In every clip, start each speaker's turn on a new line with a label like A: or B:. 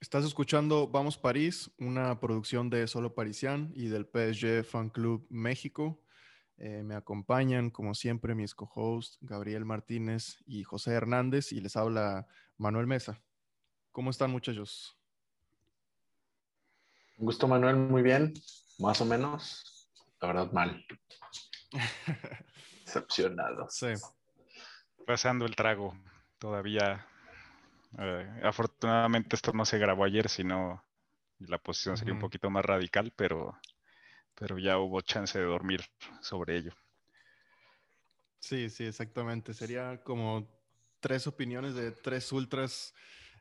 A: Estás escuchando Vamos París, una producción de Solo Parisian y del PSG Fan Club México. Eh, me acompañan, como siempre, mis co-hosts Gabriel Martínez y José Hernández y les habla Manuel Mesa. ¿Cómo están, muchachos?
B: Un gusto, Manuel, muy bien, más o menos. La verdad, mal. Decepcionado.
C: Sí. Pasando el trago, todavía. Eh, afortunadamente esto no se grabó ayer, sino la posición sería un poquito más radical, pero pero ya hubo chance de dormir sobre ello.
A: Sí, sí, exactamente. Sería como tres opiniones de tres ultras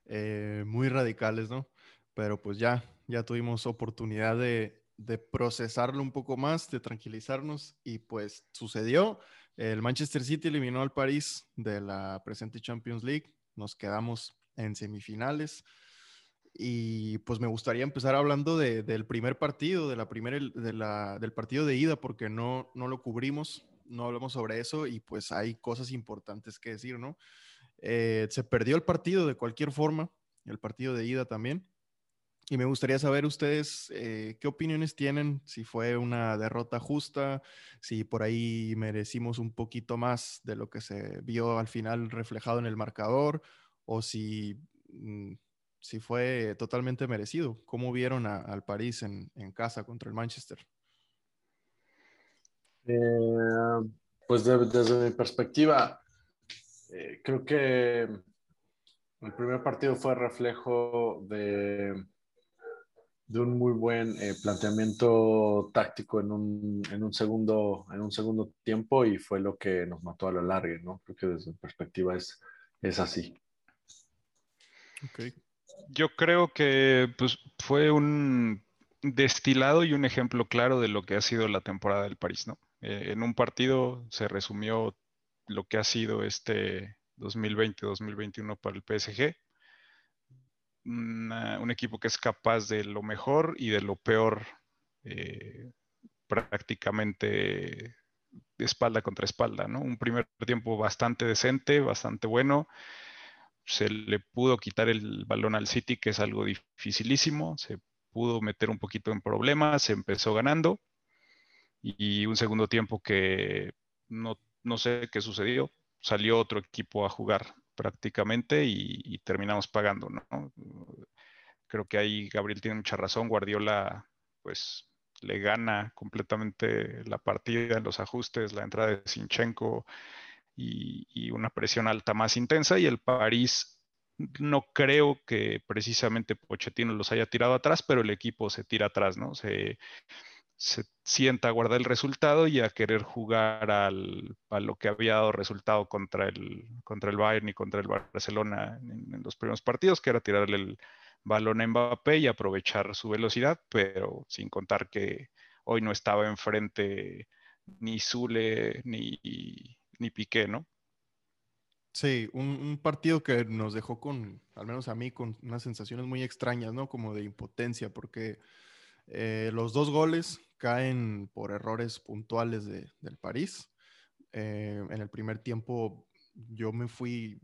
A: eh, muy radicales, ¿no? Pero pues ya, ya tuvimos oportunidad de, procesarlo un poco más, de tranquilizarnos y pues sucedió. El Manchester City eliminó al París de la presente Champions League. Nos quedamos en semifinales. Y pues me gustaría empezar hablando del primer partido, de la primera, del partido de ida, porque no, no lo cubrimos, no hablamos sobre eso y pues hay cosas importantes que decir, ¿no? Eh, se perdió el partido de cualquier forma, el partido de ida también. Y me gustaría saber ustedes eh, qué opiniones tienen, si fue una derrota justa, si por ahí merecimos un poquito más de lo que se vio al final reflejado en el marcador, o si mm, si fue totalmente merecido. ¿Cómo vieron al París en, casa contra el Manchester?
B: Eh, pues desde mi perspectiva, eh, creo que el primer partido fue reflejo de, de un muy buen eh, planteamiento táctico en un, en, un segundo, en un segundo tiempo y fue lo que nos mató a la larga, ¿no? Creo desde mi perspectiva es, es así.
C: Okay. Yo creo que pues, fue un destilado y un ejemplo claro de lo que ha sido la temporada del París, ¿no? Eh, en un partido se resumió lo que ha sido este 2020-2021 para el PSG. Un equipo que es capaz de lo mejor y de lo peor eh, prácticamente espalda contra espalda, ¿no? Un primer tiempo bastante decente, bastante bueno, se le pudo quitar el balón al City, que es algo dificilísimo, se pudo meter un poquito en problemas, se empezó ganando. Y un segundo tiempo que no, sé qué sucedió, salió otro equipo a jugar prácticamente y, terminamos pagando, ¿no? Creo que ahí Gabriel tiene mucha razón, Guardiola pues le gana completamente la partida en los ajustes, la entrada de Sinchenko, y, una presión alta más intensa y el París no creo que precisamente Pochettino los haya tirado atrás, pero el equipo se tira atrás, ¿no? Se, sienta a guardar el resultado y a querer jugar al, a lo que había dado resultado contra el, contra el Bayern y contra el Barcelona en, en los primeros partidos, que era tirarle el balón a Mbappé y aprovechar su velocidad, pero sin contar que hoy no estaba enfrente ni Zule ni, ni Piqué, ¿no?
A: Sí, un, partido que nos dejó con, al menos a mí, con unas sensaciones muy extrañas, ¿no? Como de impotencia, porque eh, los dos goles caen por errores puntuales de, del París. Eh, en el primer tiempo yo me fui,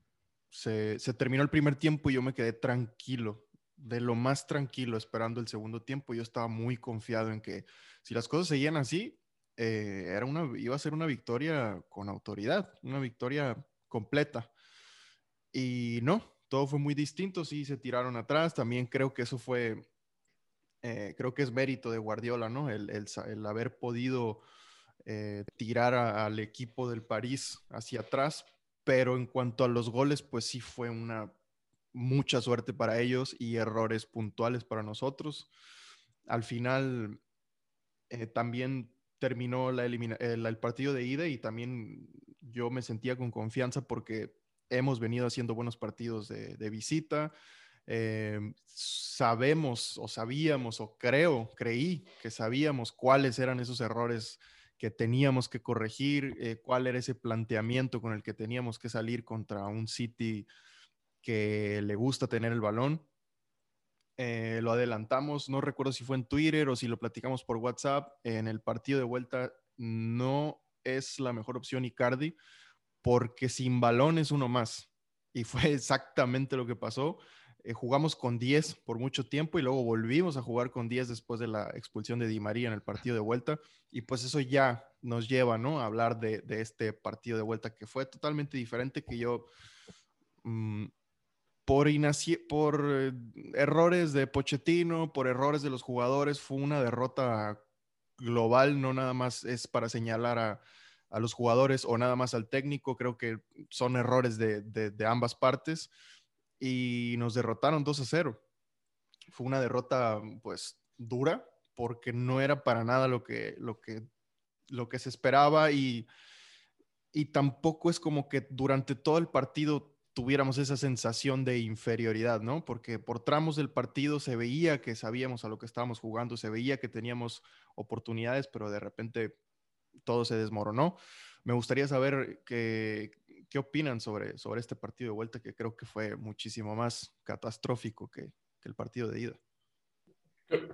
A: se, se, terminó el primer tiempo y yo me quedé tranquilo, de lo más tranquilo esperando el segundo tiempo. Yo estaba muy confiado en que si las cosas seguían así, eh, era una, iba a ser una victoria con autoridad, una victoria completa. Y no, todo fue muy distinto, sí, se tiraron atrás, también creo que eso fue, eh, creo que es mérito de Guardiola, ¿no? El, haber podido eh, tirar al equipo del París hacia atrás, pero en cuanto a los goles, pues sí fue una mucha suerte para ellos y errores puntuales para nosotros. Al final, también terminó la el, partido de ida y también yo me sentía con confianza porque hemos venido haciendo buenos partidos de, visita. Em, sabemos o sabíamos o creo, creí que sabíamos cuáles eran esos errores que teníamos que corregir, eh, cuál era ese planteamiento con el que teníamos que salir contra un City que le gusta tener el balón. eh, lo adelantamos, no recuerdo si fue en Twitter o si lo platicamos por WhatsApp, en el partido de vuelta no es la mejor opción Icardi porque sin balón es uno más. Y fue exactamente lo que pasó. Eh, jugamos con 10 por mucho tiempo y luego volvimos a jugar con 10 después de la expulsión de Di María en el partido de vuelta. Y pues eso ya nos lleva, ¿no? A hablar de, este partido de vuelta que fue totalmente diferente que yo... Mm, por, por eh, errores de Pochettino, por errores de los jugadores, fue una derrota global, no nada más es para señalar a, los jugadores o nada más al técnico, creo que son errores de, ambas partes y nos derrotaron 2 a 0. Fue una derrota pues dura porque no era para nada lo que, lo que, lo que se esperaba y, y tampoco es como que durante todo el partido tuviéramos esa sensación de inferioridad, ¿no? Porque por tramos del partido se veía que sabíamos a lo que estábamos jugando, se veía que teníamos oportunidades, pero de repente todo se desmoronó. Me gustaría saber qué, qué opinan sobre, sobre este partido de vuelta, que creo que fue muchísimo más catastrófico que, que el partido de ida.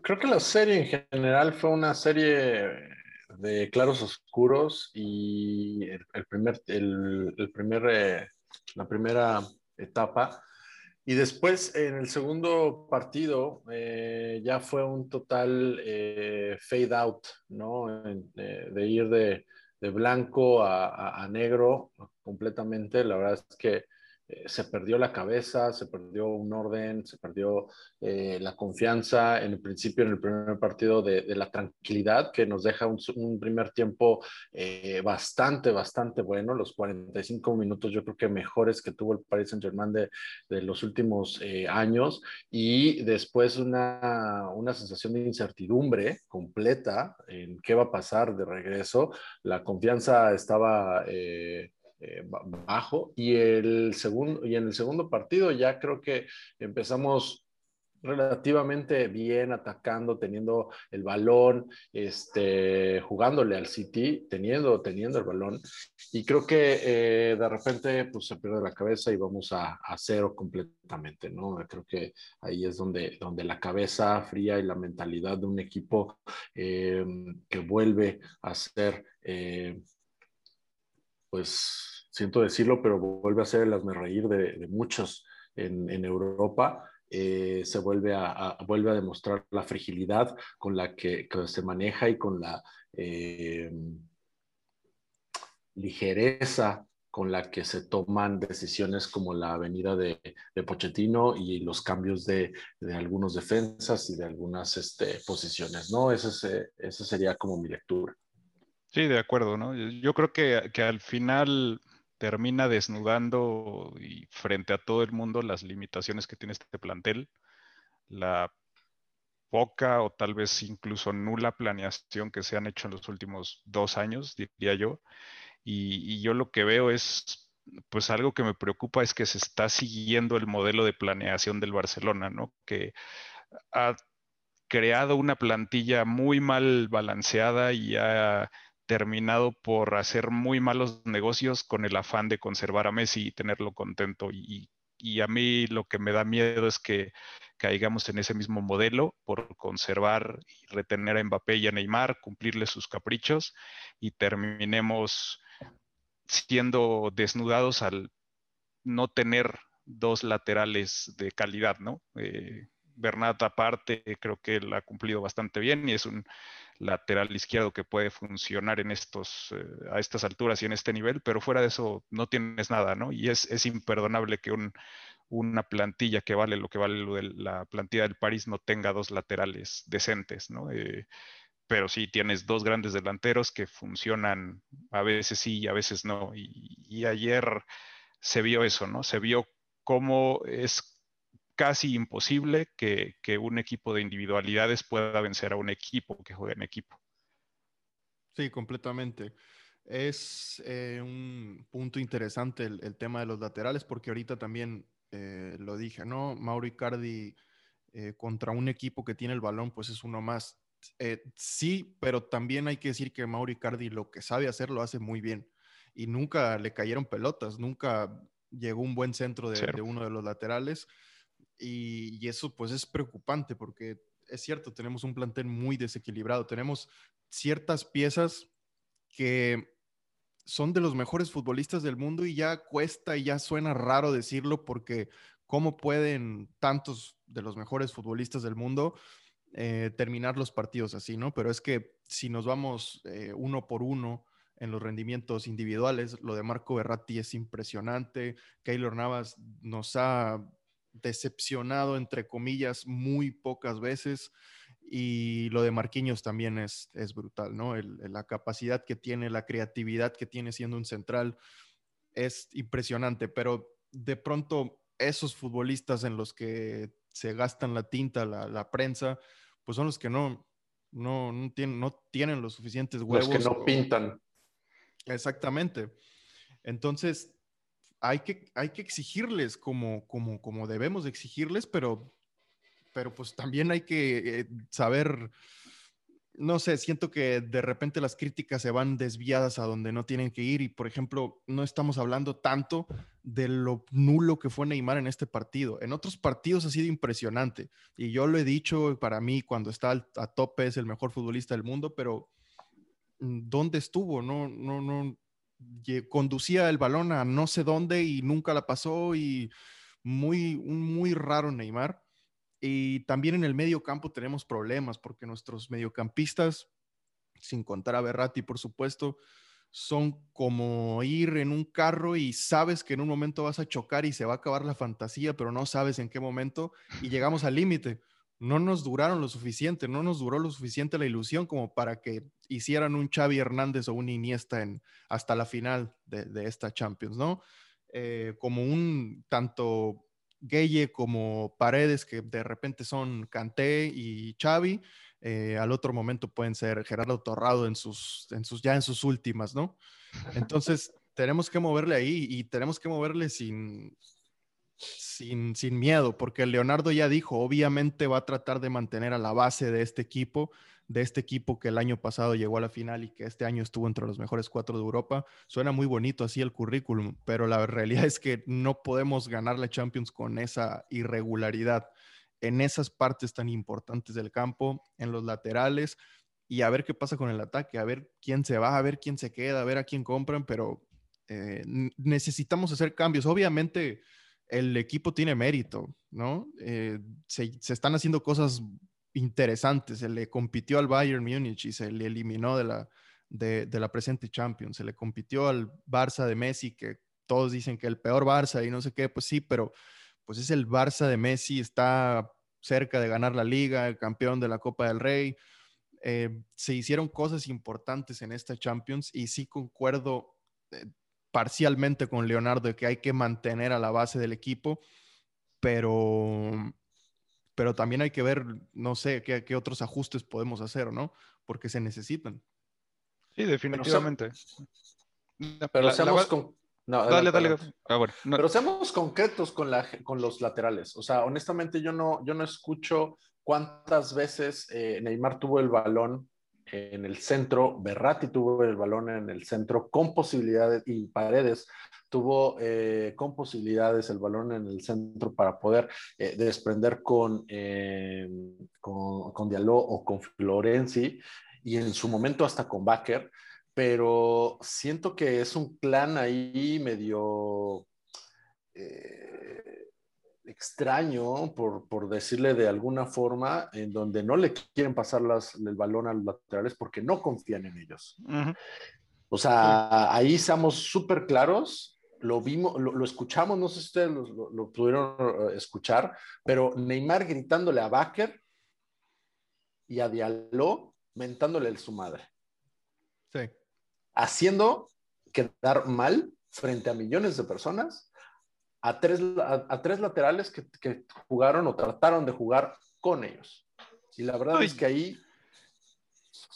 B: Creo que la serie en general fue una serie de claros oscuros y el, primer, el, primer eh, la primera etapa. Y después en el segundo partido eh, ya fue un total eh, fade out, ¿no? de, ir de, blanco a, negro completamente. La verdad es que eh, se perdió la cabeza, se perdió un orden, se perdió eh, la confianza en el principio, en el primer partido, de, la tranquilidad que nos deja un, primer tiempo eh, bastante, bastante bueno. Los 45 minutos yo creo que mejores que tuvo el Paris Saint Germain de, de los últimos años y después una, una sensación de incertidumbre completa en qué va a pasar de regreso. La confianza estaba eh, bajo. Y, el segundo, y en el segundo partido ya creo que empezamos relativamente bien atacando, teniendo el balón, este, jugándole al City, teniendo, teniendo el balón. Y creo que eh, de repente pues, se pierde la cabeza y vamos a, a, cero completamente, ¿no? Creo que ahí es donde, donde la cabeza fría y la mentalidad de un equipo eh, que vuelve a ser pues siento decirlo, pero vuelve a ser el reír de, muchos en, Europa. Eh, se vuelve a, vuelve a demostrar la fragilidad con la que, se maneja y con la eh, ligereza con la que se toman decisiones como la venida de, de Pochettino y los cambios de, de, algunos defensas y de algunas este, posiciones, ¿no? Ese, ese sería como mi lectura.
C: Sí, de acuerdo, ¿no? Yo creo que, que al final termina desnudando y frente a todo el mundo las limitaciones que tiene este plantel, la poca o tal vez incluso nula planeación que se han hecho en los últimos dos años, diría yo. Y, y, yo lo que veo es, pues algo que me preocupa es que se está siguiendo el modelo de planeación del Barcelona, ¿no? Que ha creado una plantilla muy mal balanceada y ha terminado por hacer muy malos negocios con el afán de conservar a Messi y tenerlo contento. Y, a mí lo que me da miedo es que caigamos en ese mismo modelo por conservar y retener a Mbappé y a Neymar, cumplirle sus caprichos y terminemos siendo desnudados al no tener dos laterales de calidad, ¿no? Eh, Bernat aparte creo que él ha cumplido bastante bien y es un lateral izquierdo que puede funcionar en estos, eh, a estas alturas y en este nivel, pero fuera de eso no tienes nada, ¿no? Y es, es imperdonable que un, una plantilla que vale lo que vale de la plantilla del París no tenga dos laterales decentes, ¿no? Eh, pero sí tienes dos grandes delanteros que funcionan a veces sí y a veces no. Y, y ayer se vio eso, ¿no? Se vio cómo es casi imposible que, un equipo de individualidades pueda vencer a un equipo que juega en equipo.
A: Sí, completamente. Es eh, un punto interesante el, tema de los laterales, porque ahorita también eh, lo dije, ¿no? Mauro Icardi eh, contra un equipo que tiene el balón, pues es uno más. sí, pero también hay que decir que Mauro Icardi lo que sabe hacer lo hace muy bien. Y nunca le cayeron pelotas, nunca llegó un buen centro de, de uno de los laterales y, eso pues es preocupante porque es cierto, tenemos un plantel muy desequilibrado, tenemos ciertas piezas que son de los mejores futbolistas del mundo y ya cuesta y ya suena raro decirlo porque cómo pueden tantos de los mejores futbolistas del mundo eh, terminar los partidos así, ¿no? Pero es que si nos vamos eh, uno por uno en los rendimientos individuales, lo de Marco Berratti es impresionante, Keylor Navas nos ha decepcionado, entre comillas, muy pocas veces. Y lo de Marquinhos también es, es brutal, ¿no? la capacidad que tiene, la creatividad que tiene siendo un central es impresionante, pero de pronto esos futbolistas en los que se gastan la tinta, la, prensa, pues son los que no, no, no, tienen, no tienen los suficientes huevos.
B: Los que no pintan.
A: Exactamente. Entonces, hay que, hay que exigirles como, como, como debemos exigirles, pero, pero pues también hay que eh, saber, no sé, siento que de repente las críticas se van desviadas a donde no tienen que ir y, por ejemplo, no estamos hablando tanto de lo nulo que fue Neymar en este partido. En otros partidos ha sido impresionante y yo lo he dicho, para mí cuando está a tope es el mejor futbolista del mundo, pero mm, ¿dónde estuvo? No, no, no, conducía el balón a no sé dónde y nunca la pasó y muy, muy raro Neymar. Y también en el medio campo tenemos problemas porque nuestros mediocampistas, sin contar a Berratti, por supuesto, son como ir en un carro y sabes que en un momento vas a chocar y se va a acabar la fantasía, pero no sabes en qué momento y llegamos al límite no nos duraron lo suficiente, no nos duró lo suficiente la ilusión como para que hicieran un Xavi Hernández o un Iniesta en, hasta la final de, esta Champions, ¿no? Eh, como un tanto Gueye como Paredes, que de repente son Canté y Xavi, eh, al otro momento pueden ser Gerardo Torrado en sus, en sus, ya en sus últimas, ¿no? Entonces, tenemos que moverle ahí y tenemos que moverle sin, sin, sin miedo, porque Leonardo ya dijo, obviamente va a tratar de mantener a la base de este equipo, de este equipo que el año pasado llegó a la final y que este año estuvo entre los mejores cuatro de Europa. Suena muy bonito así el currículum, pero la realidad es que no podemos ganar la Champions con esa irregularidad en esas partes tan importantes del campo, en los laterales y a ver qué pasa con el ataque, a ver quién se va, a ver quién se queda, a ver a quién compran, pero eh, necesitamos hacer cambios. Obviamente el equipo tiene mérito, ¿no? Eh, se, están haciendo cosas interesantes. Se le compitió al Bayern Múnich y se le eliminó de la, presente Champions. Se le compitió al Barça de Messi, que todos dicen que el peor Barça y no sé qué, pues sí, pero pues es el Barça de Messi, está cerca de ganar la liga, el campeón de la Copa del Rey. Eh, se hicieron cosas importantes en esta Champions y sí concuerdo eh, parcialmente con Leonardo de que hay que mantener a la base del equipo, pero, pero también hay que ver, no sé, qué, qué otros ajustes podemos hacer, ¿no? Porque se necesitan.
C: Sí, definitivamente.
B: Pero seamos con... dale, dale. Ah, pero seamos concretos con, la, con los laterales. O sea, honestamente yo no, yo no escucho cuántas veces eh, Neymar tuvo el balón en el centro, Berratti tuvo el balón en el centro con posibilidades y Paredes tuvo eh, con posibilidades el balón en el centro para poder eh, desprender con, eh, con, con Diallo o con Florenzi y en su momento hasta con Baker, pero siento que es un plan ahí medio extraño, por, por, decirle de alguna forma, en donde no le quieren pasar las, el balón a los laterales porque no confían en ellos. O sea, ahí estamos súper claros, lo vimos, lo, escuchamos, no sé si ustedes lo, pudieron eh, escuchar, pero Neymar gritándole a Baker y a Diallo mentándole a su madre.
A: Sí.
B: Haciendo quedar mal frente a millones de personas a tres, a, tres laterales que, jugaron o trataron de jugar con ellos. Y la verdad es que ahí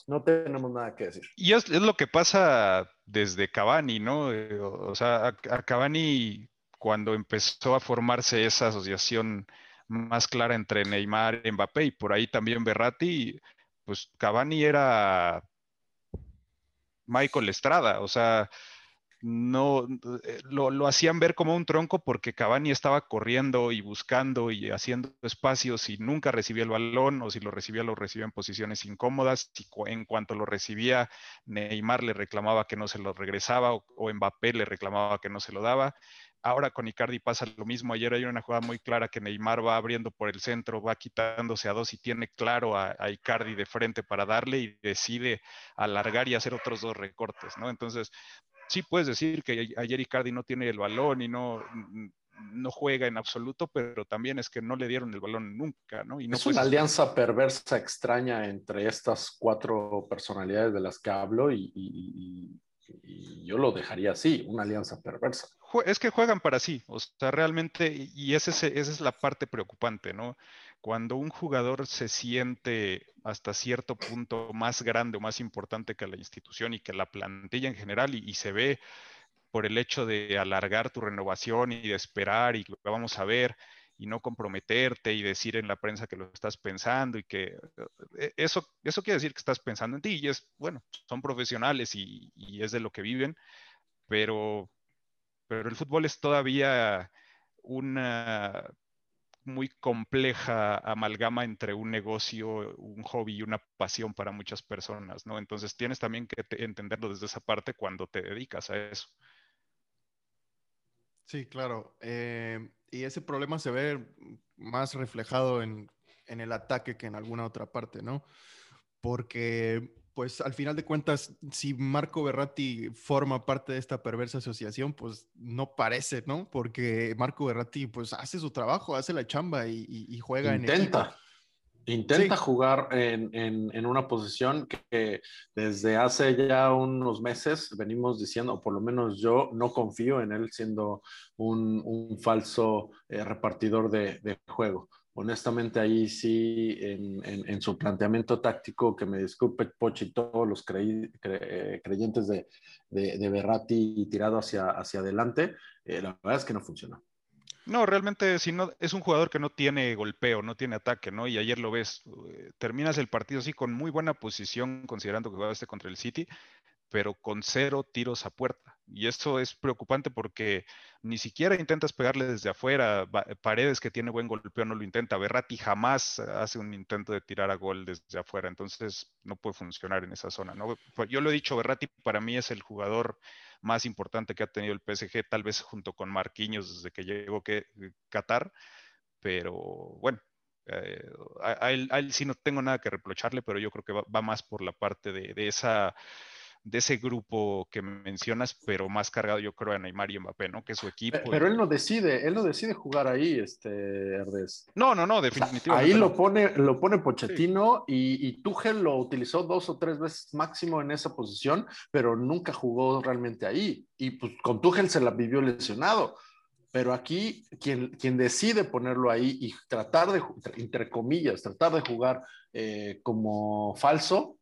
B: no tenemos nada que decir.
C: Y es, lo que pasa desde Cavani, ¿no? Eh, o, sea, a, Cavani cuando empezó a formarse esa asociación más clara entre Neymar, Mbappé y por ahí también Berratti, pues Cavani era Michael Estrada, o sea, no eh, lo, hacían ver como un tronco porque Cavani estaba corriendo y buscando y haciendo espacios y nunca recibía el balón o si lo recibía lo recibía en posiciones incómodas y en cuanto lo recibía Neymar le reclamaba que no se lo regresaba o, o Mbappé le reclamaba que no se lo daba. Ahora con Icardi pasa lo mismo. Ayer hay una jugada muy clara que Neymar va abriendo por el centro, va quitándose a dos y tiene claro a, Icardi de frente para darle y decide alargar y hacer otros dos recortes, ¿no? Entonces, sí puedes decir que ayer Icardi no tiene el balón y no, no juega en absoluto, pero también es que no le dieron el balón nunca, ¿no? Y no
B: es una alianza perversa extraña entre estas cuatro personalidades de las que hablo y y yo lo dejaría así, una alianza perversa.
C: Es que juegan para sí, o sea, realmente, y ese, esa es la parte preocupante, ¿no? Cuando un jugador se siente hasta cierto punto más grande o más importante que la institución y que la plantilla en general, y, y se ve por el hecho de alargar tu renovación y de esperar y vamos a ver, y no comprometerte y decir en la prensa que lo estás pensando y que eh, eso, eso quiere decir que estás pensando en ti y es, bueno, son profesionales y, es de lo que viven, pero, pero el fútbol es todavía una muy compleja amalgama entre un negocio, un hobby y una pasión para muchas personas, ¿no? Entonces tienes también que entenderlo desde esa parte cuando te dedicas a eso.
A: Sí, claro. Eh, y ese problema se ve más reflejado en, el ataque que en alguna otra parte, ¿no? Porque, pues, al final de cuentas, si Marco Berratti forma parte de esta perversa asociación, pues no parece, ¿no? Porque Marco Berratti, pues, hace su trabajo, hace la chamba y, juega
B: en Intenta. Intenta jugar en, una posición que desde hace ya unos meses venimos diciendo, o por lo menos yo no confío en él siendo un, falso eh, repartidor de, juego. Honestamente, ahí sí, en, su planteamiento táctico, que me disculpe Pochi todos los eh, creyentes de, de, de, Berratti tirado hacia, hacia adelante, eh, la verdad es que no funciona.
C: No, realmente si no, es un jugador que no tiene golpeo, no tiene ataque, ¿no? Y ayer lo ves, eh, terminas el partido así con muy buena posición, considerando que jugaste contra el City, pero con cero tiros a puerta. Y eso es preocupante porque ni siquiera intentas pegarle desde afuera. Paredes, que tiene buen golpeo, no lo intenta. Berratti jamás hace un intento de tirar a gol desde afuera. Entonces no puede funcionar en esa zona. ¿no? Yo lo he dicho, Berratti para mí es el jugador más importante que ha tenido el PSG, tal vez junto con Marquinhos desde que llegó que, eh, Qatar, pero bueno, eh, a, él, sí no tengo nada que reprocharle, pero yo creo que va, más por la parte de, esa de ese grupo que mencionas, pero más cargado yo creo a Neymar y Mbappé, ¿no? Que su equipo.
B: Pero él no decide, él no decide jugar ahí, este Herdes.
C: No, no, no, definitivamente.
B: ahí lo pone, lo pone Pochettino y, y Tuchel lo utilizó dos o tres veces máximo en esa posición, pero nunca jugó realmente ahí. Y pues con Tuchel se la vivió lesionado. Pero aquí quien, quien decide ponerlo ahí y tratar de, entre comillas, tratar de jugar eh, como falso,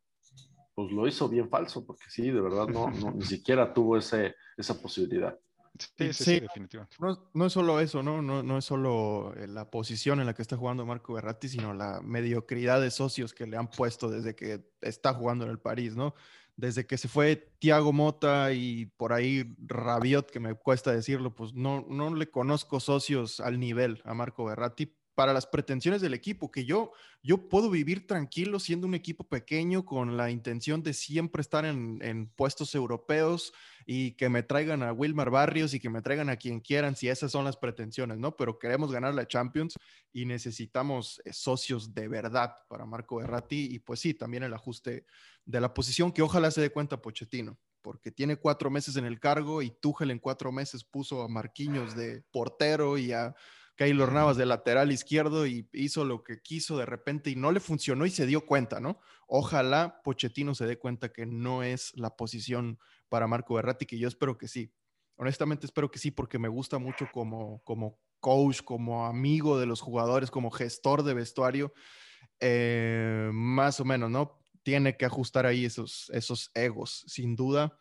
B: pues lo hizo bien falso, porque sí, de verdad no, ni siquiera tuvo ese, esa posibilidad.
A: Sí, sí, sí, definitivamente. No, no, es solo eso, ¿no? ¿no? No es solo eh, la posición en la que está jugando Marco Berratti, sino la mediocridad de socios que le han puesto desde que está jugando en el París, ¿no? Desde que se fue Thiago Mota y por ahí Rabiot, que me cuesta decirlo, pues no, no le conozco socios al nivel a Marco Berratti para las pretensiones del equipo, que yo, yo puedo vivir tranquilo siendo un equipo pequeño con la intención de siempre estar en, puestos europeos y que me traigan a Wilmar Barrios y que me traigan a quien quieran, si esas son las pretensiones, ¿no? Pero queremos ganar la Champions y necesitamos eh, socios de verdad para Marco Berratti y pues sí, también el ajuste de la posición que ojalá se dé cuenta Pochettino porque tiene cuatro meses en el cargo y Tuchel en cuatro meses puso a Marquinhos de portero y a Keylor Navas de lateral izquierdo y hizo lo que quiso de repente y no le funcionó y se dio cuenta, ¿no? Ojalá Pochettino se dé cuenta que no es la posición para Marco Berratti, que yo espero que sí. Honestamente espero que sí, porque me gusta mucho como, como coach, como amigo de los jugadores, como gestor de vestuario, eh, más o menos, ¿no? Tiene que ajustar ahí esos, esos egos, sin duda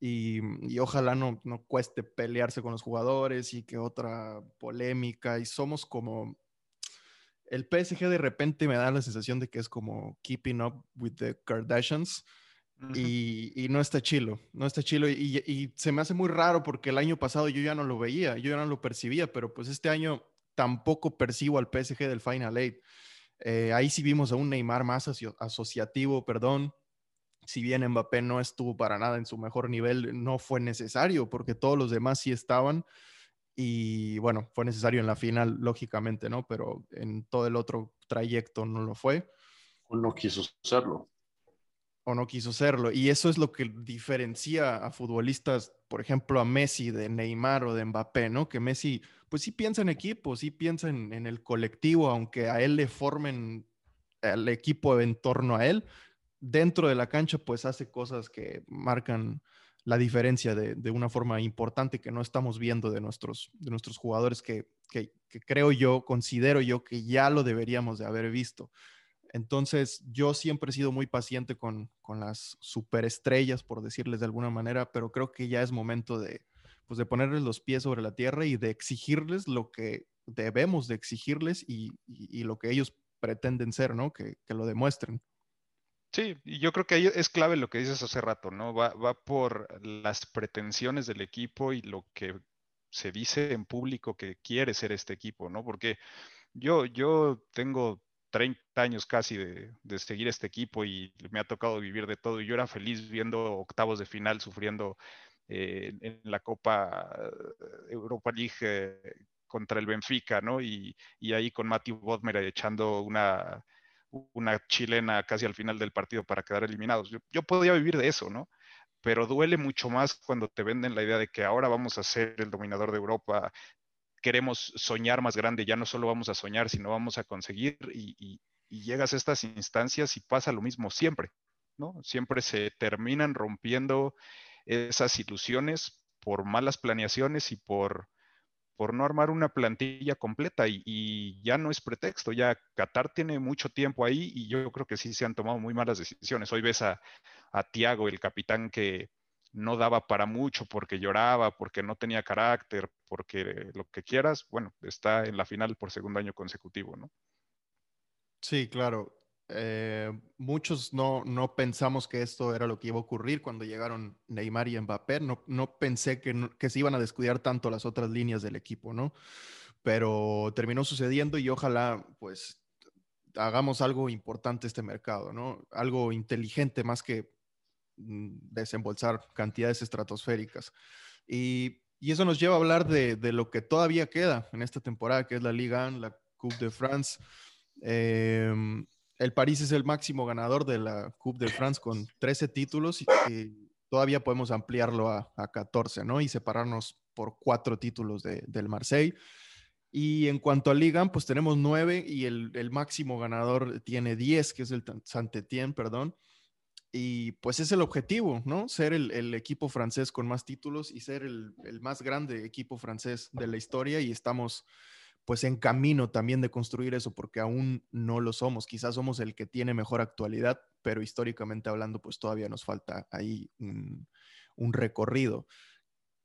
A: y, ojalá no, no, cueste pelearse con los jugadores y que otra polémica y somos como el PSG de repente me da la sensación de que es como keeping up with the Kardashians y, no está chilo, no está chilo. Y, se me hace muy raro porque el año pasado yo ya no lo veía, yo ya no lo percibía, pero pues este año tampoco percibo al PSG del Final Eight. Eh, ahí sí vimos a un Neymar más asociativo, perdón. Si bien Mbappé no estuvo para nada en su mejor nivel, no fue necesario porque todos los demás sí estaban. Y bueno, fue necesario en la final, lógicamente, ¿no? Pero en todo el otro trayecto no lo fue.
B: O no quiso serlo
A: o no quiso serlo. Y eso es lo que diferencia a futbolistas, por ejemplo, a Messi de Neymar o de Mbappé, ¿no? Que Messi, pues sí piensa en equipo, sí piensa en, el colectivo, aunque a él le formen el equipo en torno a él. Dentro de la cancha, pues hace cosas que marcan la diferencia de, una forma importante que no estamos viendo de nuestros, de nuestros jugadores que, que creo yo, considero yo que ya lo deberíamos de haber visto. Entonces, yo siempre he sido muy paciente con, las superestrellas, por decirles de alguna manera, pero creo que ya es momento de, pues, de ponerles los pies sobre la tierra y de exigirles lo que debemos de exigirles y, lo que ellos pretenden ser, ¿no? Que, lo demuestren.
C: Sí, y yo creo que es clave lo que dices hace rato, ¿no? Va, va por las pretensiones del equipo y lo que se dice en público que quiere ser este equipo, ¿no? Porque yo, yo tengo 30 años casi de, seguir este equipo y me ha tocado vivir de todo. Y yo era feliz viendo octavos de final sufriendo eh, en la Copa eh, Europa League eh, contra el Benfica, ¿no? Y, ahí con Matthew Bodmer echando una, una chilena casi al final del partido para quedar eliminados. Yo, podía vivir de eso, ¿no? Pero duele mucho más cuando te venden la idea de que ahora vamos a ser el dominador de Europa, queremos soñar más grande, ya no solo vamos a soñar, sino vamos a conseguir y, llegas a estas instancias y pasa lo mismo siempre, ¿no? Siempre se terminan rompiendo esas ilusiones por malas planeaciones y por, por no armar una plantilla completa y, ya no es pretexto, ya Qatar tiene mucho tiempo ahí y yo creo que sí se han tomado muy malas decisiones. Hoy ves a, a Tiago, el capitán que, no daba para mucho porque lloraba, porque no tenía carácter, porque lo que quieras, bueno, está en la final por segundo año consecutivo, ¿no?
A: Sí, claro. Eh, muchos no, no pensamos que esto era lo que iba a ocurrir cuando llegaron Neymar y Mbappé. No, no pensé que, que se iban a descuidar tanto las otras líneas del equipo, ¿no? Pero terminó sucediendo y ojalá, pues, hagamos algo importante este mercado, ¿no? Algo inteligente más que Mm, desembolsar cantidades estratosféricas. Y, eso nos lleva a hablar de, lo que todavía queda en esta temporada, que es la Liga 1, la Coupe de France. Em, el París es el máximo ganador de la Coupe de France con 13 títulos y, todavía podemos ampliarlo a, 14, ¿no? Y separarnos por cuatro títulos del Marseille. Y en cuanto a Liga, pues tenemos nueve y el, el, máximo ganador tiene 10, que es el Saint-Étienne, perdón. Y pues es el objetivo, ¿no? Ser el, equipo francés con más títulos y ser el, más grande equipo francés de la historia y estamos pues en camino también de construir eso porque aún no lo somos. Quizás somos el que tiene mejor actualidad, pero históricamente hablando pues todavía nos falta ahí un, recorrido.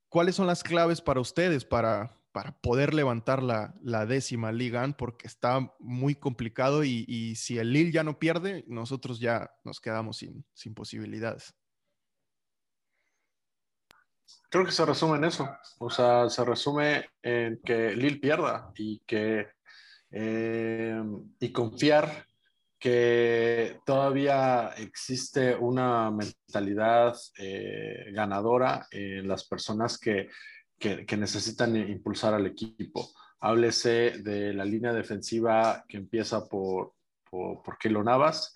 A: ¿Cuáles son las claves para ustedes para, para poder levantar la, décima Liga porque está muy complicado y, si el Lille ya no pierde, nosotros ya nos quedamos sin, posibilidades.
B: Creo que se resume en eso. O sea, se resume en que Lille pierda y que eh, y confiar que todavía existe una mentalidad eh, ganadora en las personas que que, necesitan impulsar al equipo. Háblese de la línea defensiva que empieza por, por, por Kelo Navas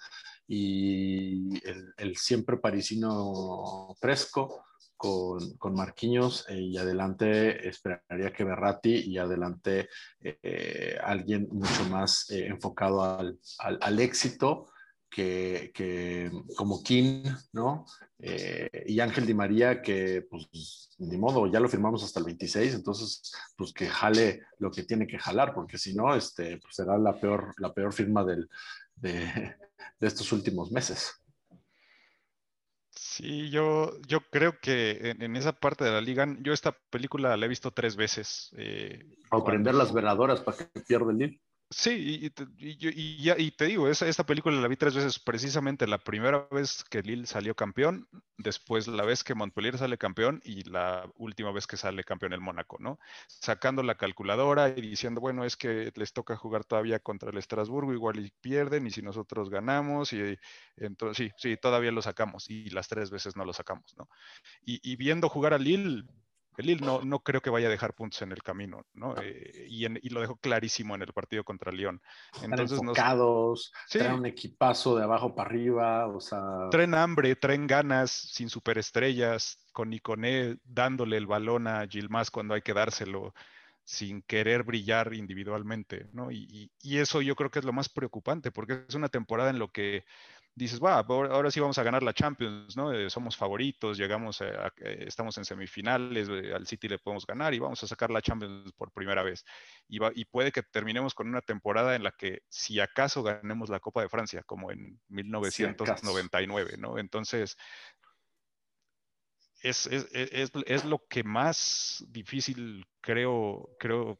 B: y el, siempre parisino Fresco con, con Marquinhos eh, y adelante esperaría que Berratti y adelante eh, alguien mucho más eh, enfocado al, al, éxito que, que, como Kim, ¿no? Y Ángel Di María, que pues ni modo, ya lo firmamos hasta el 26, entonces pues que jale lo que tiene que jalar, porque si no, este, pues será la peor, la peor firma del, de, de, estos últimos meses.
C: Sí, yo, yo creo que en, esa parte de la liga, yo esta película la he visto tres veces.
B: Eh, o prender las veladoras para que pierda el.
C: Sí, y, te digo, esta película la vi tres veces, precisamente la primera vez que Lille salió campeón, después la vez que Montpellier sale campeón y la última vez que sale campeón el Mónaco, ¿no? Sacando la calculadora y diciendo, bueno, es que les toca jugar todavía contra el Estrasburgo, igual y pierden, y si nosotros ganamos, y entonces sí, sí, todavía lo sacamos, y las tres veces no lo sacamos, ¿no? Y, y viendo jugar a Lille, el no, no creo que vaya a dejar puntos en el camino, ¿no? Eh, y, lo dejó clarísimo en el partido contra León.
B: Entonces, enfocados, traen un equipazo de abajo para arriba, o sea...
C: Traen hambre, traen ganas, sin superestrellas, con Iconé dándole el balón a Gilmas cuando hay que dárselo, sin querer brillar individualmente, ¿no? Y, y eso yo creo que es lo más preocupante, porque es una temporada en lo que dices, va, ahora sí vamos a ganar la Champions, ¿no? Eh, somos favoritos, llegamos, a, eh, estamos en semifinales, eh, al City le podemos ganar y vamos a sacar la Champions por primera vez. Y, y, puede que terminemos con una temporada en la que si acaso ganemos la Copa de Francia, como en 1999, ¿no? Entonces, es, es, es, es, lo que más difícil creo, creo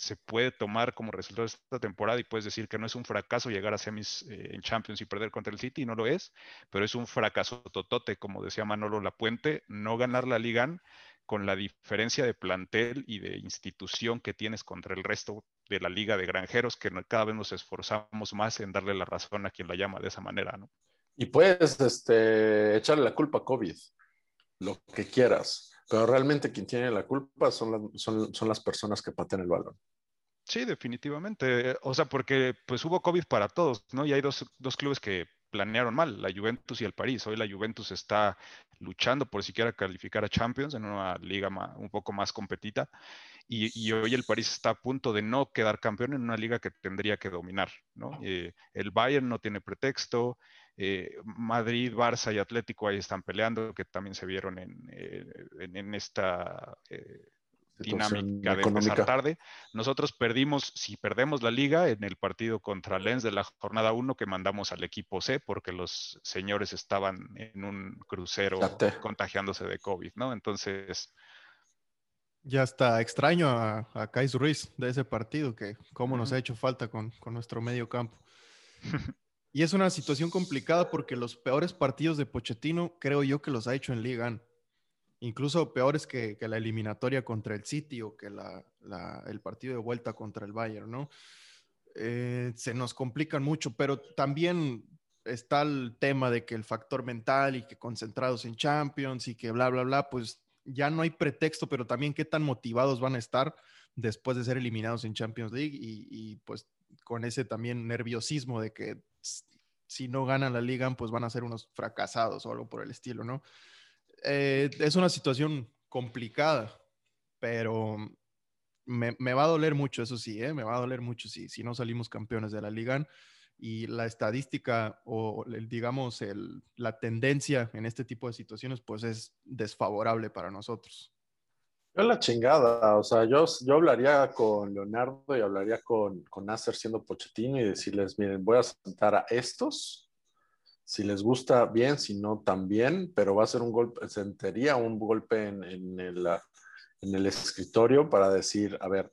C: se puede tomar como resultado de esta temporada y puedes decir que no es un fracaso llegar a semis eh, en Champions y perder contra el City, no lo es, pero es un fracaso totote, como decía Manolo Lapuente, no ganar la Liga con la diferencia de plantel y de institución que tienes contra el resto de la liga de granjeros, que cada vez nos esforzamos más en darle la razón a quien la llama de esa manera, ¿no?
B: Y puedes este, echarle la culpa a COVID, lo que quieras, pero realmente quien tiene la culpa son, son, son las personas que patean el balón.
C: Sí, definitivamente. O sea, porque pues hubo COVID para todos, ¿no? Y hay dos, dos, clubes que planearon mal, la Juventus y el París. Hoy la Juventus está luchando por siquiera calificar a Champions en una liga un poco más competita. Y, y, hoy el París está a punto de no quedar campeón en una liga que tendría que dominar, ¿no? Eh, el Bayern no tiene pretexto, eh, Madrid, Barça y Atlético ahí están peleando, que también se vieron en, eh, en, esta eh, dinámica de empezar tarde. Nosotros perdimos, si perdemos la liga, en el partido contra Lens de la jornada 1 que mandamos al equipo C, porque los señores estaban en un crucero contagiándose de COVID, ¿no? Entonces...
A: Ya está extraño a, a Kais Ruiz de ese partido, que cómo nos ha hecho falta con, con nuestro medio campo. Y es una situación complicada porque los peores partidos de Pochettino creo yo que los ha hecho en Liga. Incluso peores que, la eliminatoria contra el City o que el partido de vuelta contra el Bayern, ¿no? Eh, se nos complican mucho, pero también está el tema de que el factor mental y que concentrados en Champions y que bla, bla, bla, pues ya no hay pretexto, pero también qué tan motivados van a estar después de ser eliminados en Champions League y, y pues con ese también nerviosismo de que si no ganan la liga, pues van a ser unos fracasados o algo por el estilo, ¿no? Eh, es una situación complicada, pero me, va a doler mucho, eso sí, ¿eh? me va a doler mucho si, si no salimos campeones de la liga y la estadística o digamos la tendencia en este tipo de situaciones pues es desfavorable para nosotros.
B: Yo la chingada, o sea, yo, yo hablaría con Leonardo y hablaría con, con Nasser siendo Pochettino y decirles, miren, voy a sentar a estos, si les gusta bien, si no también, pero va a ser un golpe, sentiría un golpe en, en, el, en el escritorio para decir, a ver,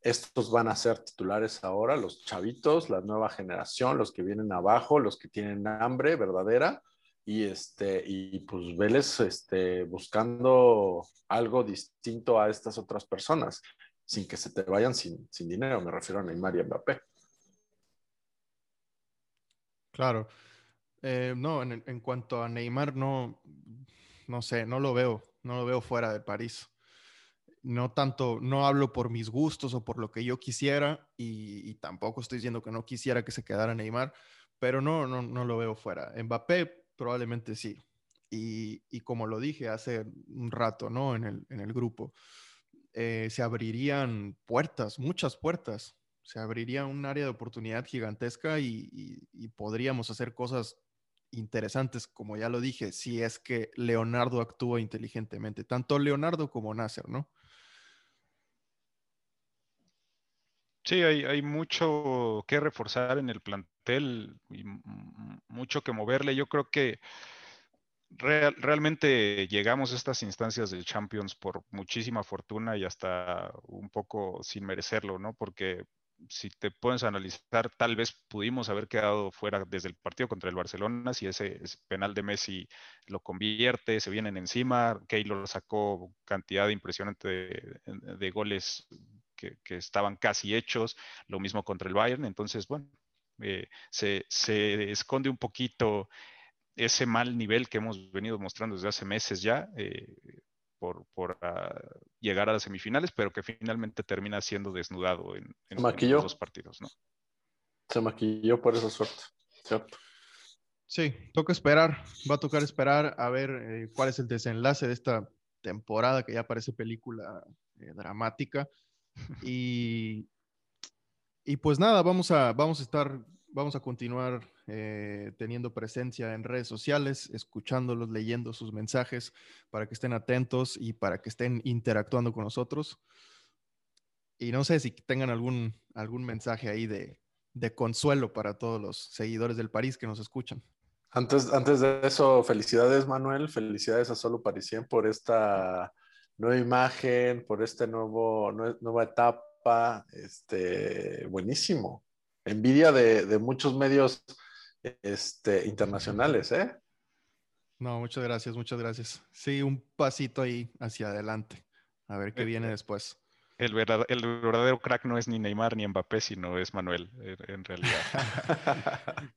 B: estos van a ser titulares ahora, los chavitos, la nueva generación, los que vienen abajo, los que tienen hambre verdadera, y este y pues Vélez este, buscando algo distinto a estas otras personas sin que se te vayan sin, dinero me refiero a Neymar y Mbappé.
A: Claro. Eh, no en, en, cuanto a Neymar no no sé no lo veo no lo veo fuera de París. No tanto, no hablo por mis gustos o por lo que yo quisiera y, y, tampoco estoy diciendo que no quisiera que se quedara Neymar, pero no, no, no lo veo fuera. Mbappé Probablemente sí. Y, como lo dije hace un rato, ¿no? En el, en el grupo, eh, se abrirían puertas, muchas puertas. Se abriría un área de oportunidad gigantesca y, podríamos hacer cosas interesantes, como ya lo dije, si es que Leonardo actúa inteligentemente, tanto Leonardo como Nasser, ¿no?
C: Sí, hay, hay, mucho que reforzar en el plantel y mucho que moverle. Yo creo que realmente llegamos a estas instancias del Champions por muchísima fortuna y hasta un poco sin merecerlo, ¿no? Porque si te a analizar, tal vez pudimos haber quedado fuera desde el partido contra el Barcelona, si ese, penal de Messi lo convierte, se vienen encima, Keylor sacó cantidad impresionante de, goles que, estaban casi hechos, lo mismo contra el Bayern, entonces, bueno, eh, se, esconde un poquito ese mal nivel que hemos venido mostrando desde hace meses ya. Eh, por, por ah, llegar a las semifinales, pero que finalmente termina siendo desnudado en, en, los dos partidos, ¿no?
B: Se maquilló por esa suerte, ¿cierto?
A: Sí, toca esperar, va a tocar esperar a ver eh, cuál es el desenlace de esta temporada que ya parece película eh, dramática. Y, y pues nada, vamos a, vamos a estar vamos a continuar eh, teniendo presencia en redes sociales, escuchándolos, leyendo sus mensajes para que estén atentos y para que estén interactuando con nosotros. Y no sé si tengan algún, algún mensaje ahí de, consuelo para todos los seguidores del París que nos escuchan.
B: Antes, antes de eso, felicidades Manuel, felicidades a Solo Parisien por esta nueva imagen, por esta nueva etapa, este, buenísimo envidia de, muchos medios este, internacionales, ¿eh?
A: No, muchas gracias, muchas gracias. Sí, un pasito ahí hacia adelante. A ver qué viene después.
C: El verdadero, el verdadero crack no es ni Neymar ni Mbappé, sino es Manuel, en realidad.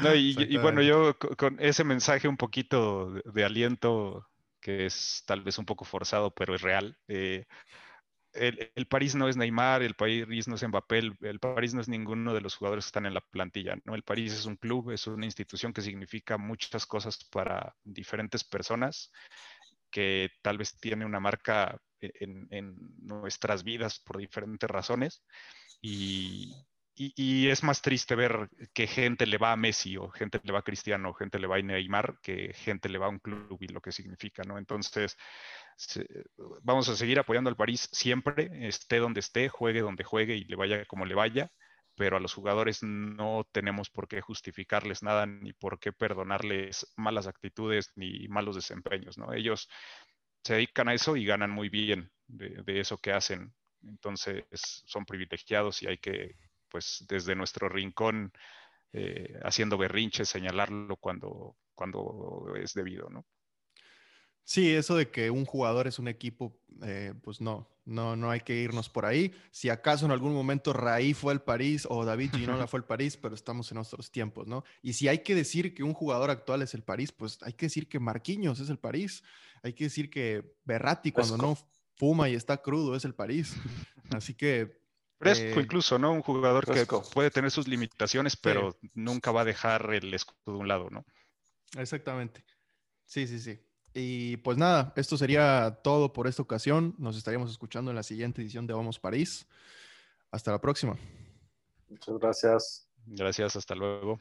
C: no, y, bueno, yo con ese mensaje un poquito de, aliento, que es tal vez un poco forzado, pero es real. Eh, el, París no es Neymar, el París no es Mbappé, el, París no es ninguno de los jugadores que están en la plantilla, ¿no? El París es un club, es una institución que significa muchas cosas para diferentes personas, que tal vez tiene una marca en, en nuestras vidas por diferentes razones. Y, y, es más triste ver que gente le va a Messi o gente le va a Cristiano o gente le va a Neymar que gente le va a un club y lo que significa, ¿no? Entonces, vamos a seguir apoyando al París siempre, esté donde esté, juegue donde juegue y le vaya como le vaya, pero a los jugadores no tenemos por qué justificarles nada ni por qué perdonarles malas actitudes ni malos desempeños, ¿no? Ellos se dedican a eso y ganan muy bien de, eso que hacen. Entonces, son privilegiados y hay que pues desde nuestro rincón eh, haciendo berrinches, señalarlo cuando, cuando es debido, ¿no?
A: Sí, eso de que un jugador es un equipo, eh, pues no, no, no hay que irnos por ahí. Si acaso en algún momento Raí fue el París o David Ginola fue el París, pero estamos en otros tiempos, ¿no? Y si hay que decir que un jugador actual es el París, pues hay que decir que Marquinhos es el París. Hay que decir que Berratti cuando no fuma y está crudo es el París. Así que
C: Fresco eh, incluso, ¿no? Un jugador que puede tener sus limitaciones, pero nunca va a dejar el escudo de un lado, ¿no?
A: Exactamente. Sí, sí, sí. Y pues nada, esto sería todo por esta ocasión. Nos estaríamos escuchando en la siguiente edición de Vamos París. Hasta la próxima.
B: Muchas gracias.
C: Gracias, hasta luego.